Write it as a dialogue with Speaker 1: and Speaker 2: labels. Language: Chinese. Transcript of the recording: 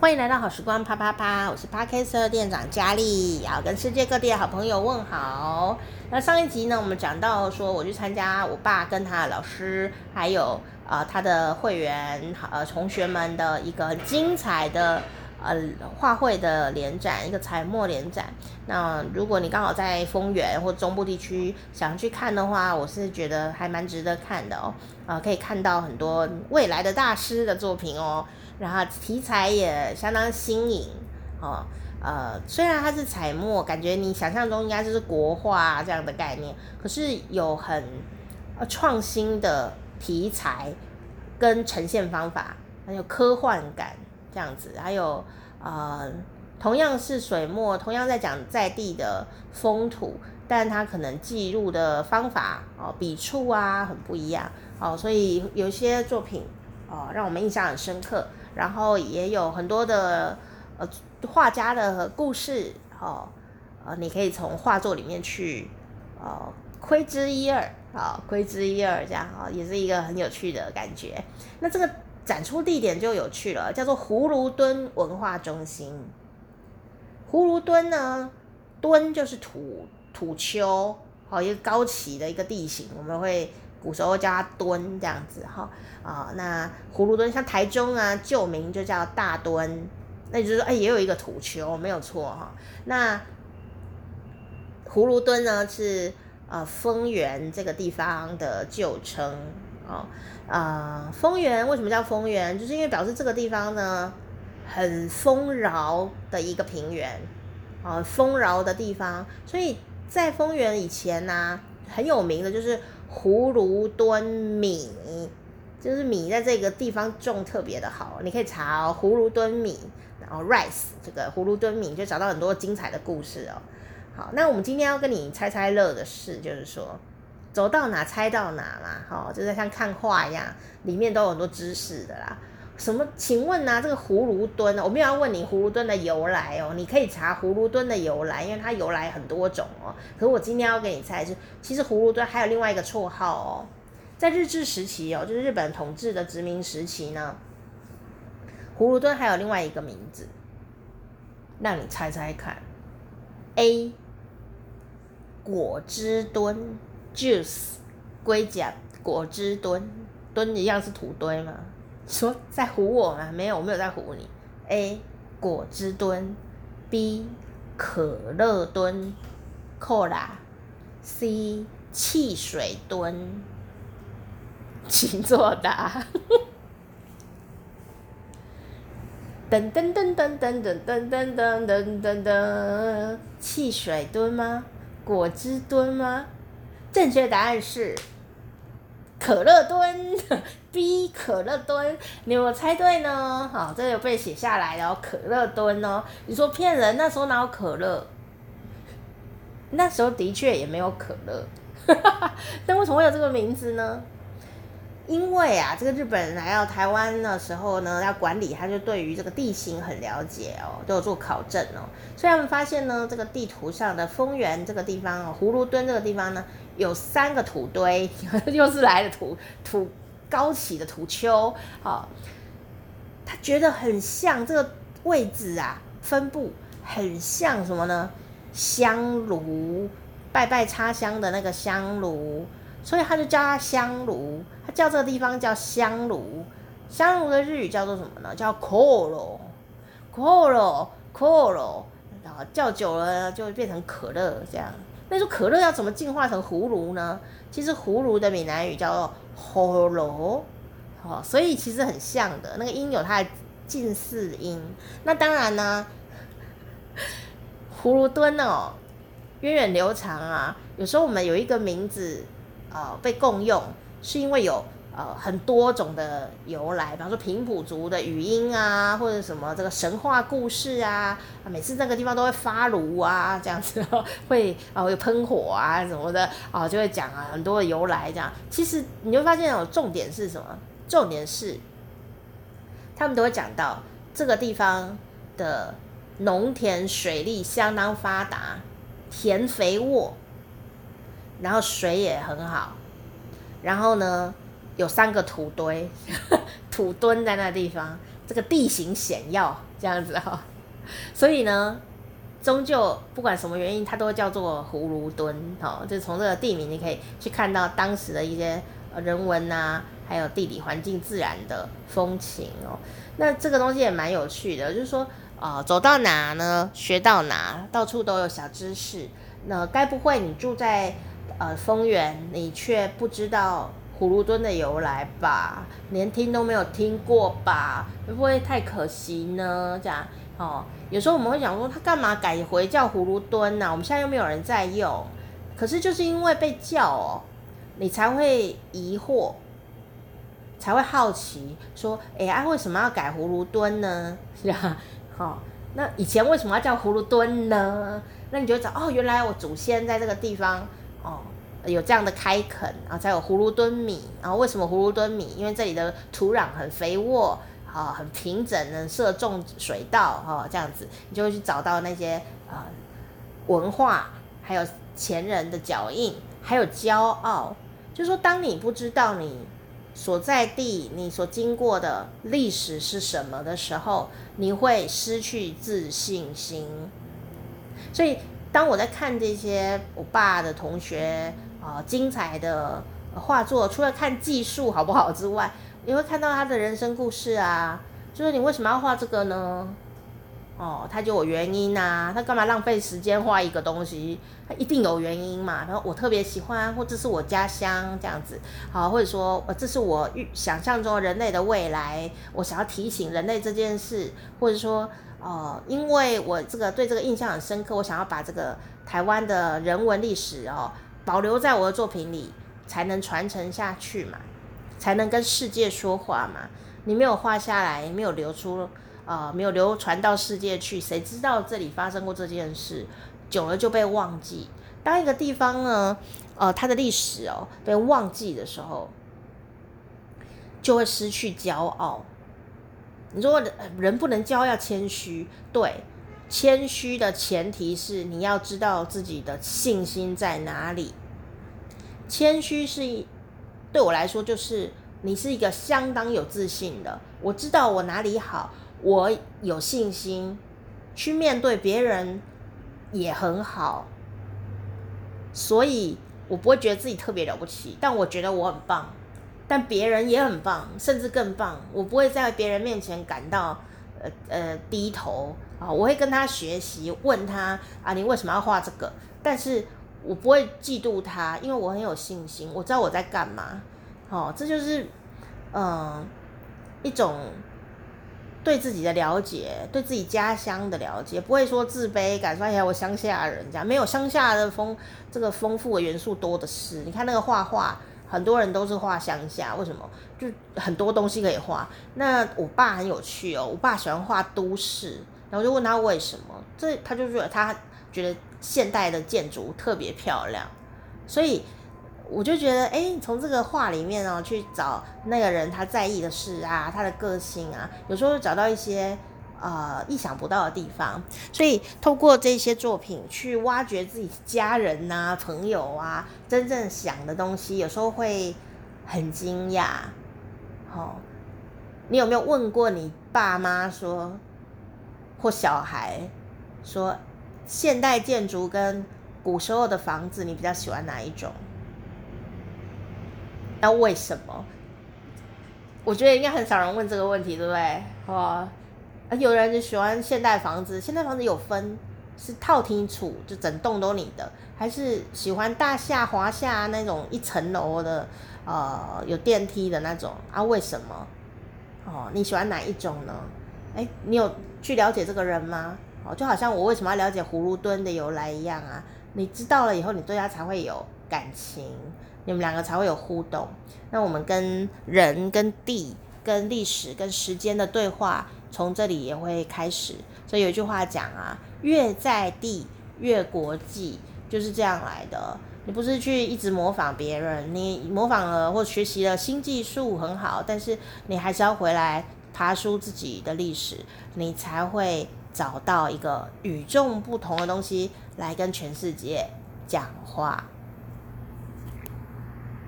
Speaker 1: 欢迎来到好时光啪啪啪，我是 Podcast 店长佳丽，要跟世界各地的好朋友问好。那上一集呢，我们讲到说，我去参加我爸跟他的老师，还有呃他的会员呃同学们的一个精彩的呃画会的联展，一个彩墨联展。那如果你刚好在丰原或中部地区想去看的话，我是觉得还蛮值得看的哦。啊、可以看到很多未来的大师的作品哦。然后题材也相当新颖哦，呃，虽然它是彩墨，感觉你想象中应该就是国画这样的概念，可是有很呃创新的题材跟呈现方法，还有科幻感这样子，还有呃同样是水墨，同样在讲在地的风土，但它可能记录的方法哦，笔触啊很不一样哦，所以有些作品哦让我们印象很深刻。然后也有很多的呃画家的故事哦，呃，你可以从画作里面去呃窥知一二啊，窥知一二这样啊，也是一个很有趣的感觉。那这个展出地点就有趣了，叫做葫芦墩文化中心。葫芦墩呢，墩就是土土丘，好一个高起的一个地形，我们会。古时候叫它墩这样子哈啊，那葫芦墩像台中啊旧名就叫大墩，那就是说哎也有一个土丘没有错哈。那葫芦墩呢是呃丰原这个地方的旧称哦啊丰原为什么叫丰原？就是因为表示这个地方呢很丰饶的一个平原啊丰饶的地方，所以在丰原以前呢、很有名的就是。葫芦墩米，就是米在这个地方种特别的好，你可以查哦，葫芦墩米，然后 rice 这个葫芦墩米就找到很多精彩的故事哦。好，那我们今天要跟你猜猜乐的事，就是说走到哪猜到哪嘛，好，就是像看画一样，里面都有很多知识的啦。什么？请问、啊？这个葫芦墩？我没有要问你葫芦墩的由来哦，你可以查葫芦墩的由来，因为它由来很多种哦。可是我今天要给你猜是，其实葫芦墩还有另外一个绰号哦，在日治时期哦，就是日本统治的殖民时期呢，葫芦墩还有另外一个名字，让你猜猜看。A 果汁墩，juice，龟甲果汁墩，墩一样是土堆嘛？说在唬我吗？没有，我没有在唬你。A 果汁蹲，B 可乐蹲，Cola，C 汽水蹲，请作答。噔噔噔噔噔噔噔噔噔噔噔噔，汽水蹲吗？果汁蹲吗？正确答案是。可乐蹲，B 可乐蹲，你有没有猜对呢？好，这有被写下来哦，可乐蹲哦。你说骗人，那时候哪有可乐？那时候的确也没有可乐，但为什么会有这个名字呢？因为啊，这个日本人来到台湾的时候呢，要管理，他就对于这个地形很了解哦，都有做考证哦。所以他们发现呢，这个地图上的丰原这个地方哦，葫芦墩这个地方呢，有三个土堆，又是来的土土高起的土丘，好、哦，他觉得很像这个位置啊，分布很像什么呢？香炉，拜拜插香的那个香炉。所以他就叫它香炉，叫这个地方叫香炉。香炉的日语叫做什么呢？叫 koro，koro，koro。然后叫久了就会变成可乐这样。那说可乐要怎么进化成葫芦呢？其实葫芦的闽南语叫做 holo，哦，所以其实很像的，那个音有它的近似音。那当然呢，葫芦墩哦，源远流长啊。有时候我们有一个名字。呃，被共用是因为有呃很多种的由来，比方说平埔族的语音啊，或者什么这个神话故事啊，每次那个地方都会发炉啊，这样子会啊会喷火啊什么的啊，就会讲啊很多的由来这样。其实你会发现有重点是什么？重点是他们都会讲到这个地方的农田水利相当发达，田肥沃。然后水也很好，然后呢，有三个土堆，土墩在那地方，这个地形险要这样子哈、所以呢，终究不管什么原因，它都会叫做葫芦墩哈、哦。就从这个地名，你可以去看到当时的一些人文啊，还有地理环境、自然的风情哦。那这个东西也蛮有趣的，就是说，呃，走到哪呢，学到哪，到处都有小知识。那该不会你住在呃丰原，你却不知道葫芦墩的由来吧？连听都没有听过吧？会不会太可惜呢？这样哦，有时候我们会想说，他干嘛改回叫葫芦墩呢、我们现在又没有人在用，可是就是因为被叫哦，你才会疑惑。才会好奇说，哎、欸，啊，为什么要改葫芦墩呢？是吧？好，那以前为什么要叫葫芦墩呢？那你就找哦，原来我祖先在这个地方哦，有这样的开垦，然后才有葫芦墩米。然后为什么葫芦墩米？因为这里的土壤很肥沃，啊、很平整，能设种水稻，哈、哦，这样子，你就会去找到那些啊、文化，还有前人的脚印，还有骄傲。就说，当你不知道你。所在地，你所经过的历史是什么的时候，你会失去自信心。所以，当我在看这些我爸的同学啊、精彩的画作，除了看技术好不好之外，你会看到他的人生故事啊，就是你为什么要画这个呢？哦，他就有原因呐、啊，他干嘛浪费时间画一个东西？他一定有原因嘛。然后我特别喜欢，或者是我家乡这样子，好，或者说，呃，这是我预想象中人类的未来，我想要提醒人类这件事，或者说，呃，因为我这个对这个印象很深刻，我想要把这个台湾的人文历史哦保留在我的作品里，才能传承下去嘛，才能跟世界说话嘛。你没有画下来，没有留出。啊、没有流传到世界去，谁知道这里发生过这件事？久了就被忘记。当一个地方呢，呃，它的历史哦被忘记的时候，就会失去骄傲。你说人不能骄傲，要谦虚。对，谦虚的前提是你要知道自己的信心在哪里。谦虚是，对我来说就是你是一个相当有自信的。我知道我哪里好。我有信心去面对别人，也很好，所以我不会觉得自己特别了不起，但我觉得我很棒，但别人也很棒，甚至更棒。我不会在别人面前感到呃呃低头啊，我会跟他学习，问他啊，你为什么要画这个？但是我不会嫉妒他，因为我很有信心，我知道我在干嘛。哦，这就是嗯、一种。对自己的了解，对自己家乡的了解，不会说自卑感，说哎呀，我乡下人家没有乡下的丰这个丰富的元素多的是。你看那个画画，很多人都是画乡下，为什么？就很多东西可以画。那我爸很有趣哦，我爸喜欢画都市，然后就问他为什么，这他就觉得他觉得现代的建筑特别漂亮，所以。我就觉得，哎，从这个画里面哦，去找那个人他在意的事啊，他的个性啊，有时候找到一些呃意想不到的地方。所以透过这些作品去挖掘自己家人呐、朋友啊真正想的东西，有时候会很惊讶。好、哦，你有没有问过你爸妈说，或小孩说，现代建筑跟古时候的房子，你比较喜欢哪一种？那为什么？我觉得应该很少人问这个问题，对不对？哦，有人就喜欢现代房子，现代房子有分是套厅处，就整栋都你的，还是喜欢大厦华夏那种一层楼的，呃，有电梯的那种啊？为什么？哦，你喜欢哪一种呢？哎，你有去了解这个人吗？哦，就好像我为什么要了解葫芦墩的由来一样啊？你知道了以后，你对他才会有感情。你们两个才会有互动。那我们跟人、跟地、跟历史、跟时间的对话，从这里也会开始。所以有一句话讲啊，越在地越国际，就是这样来的。你不是去一直模仿别人，你模仿了或学习了新技术很好，但是你还是要回来爬书自己的历史，你才会找到一个与众不同的东西来跟全世界讲话。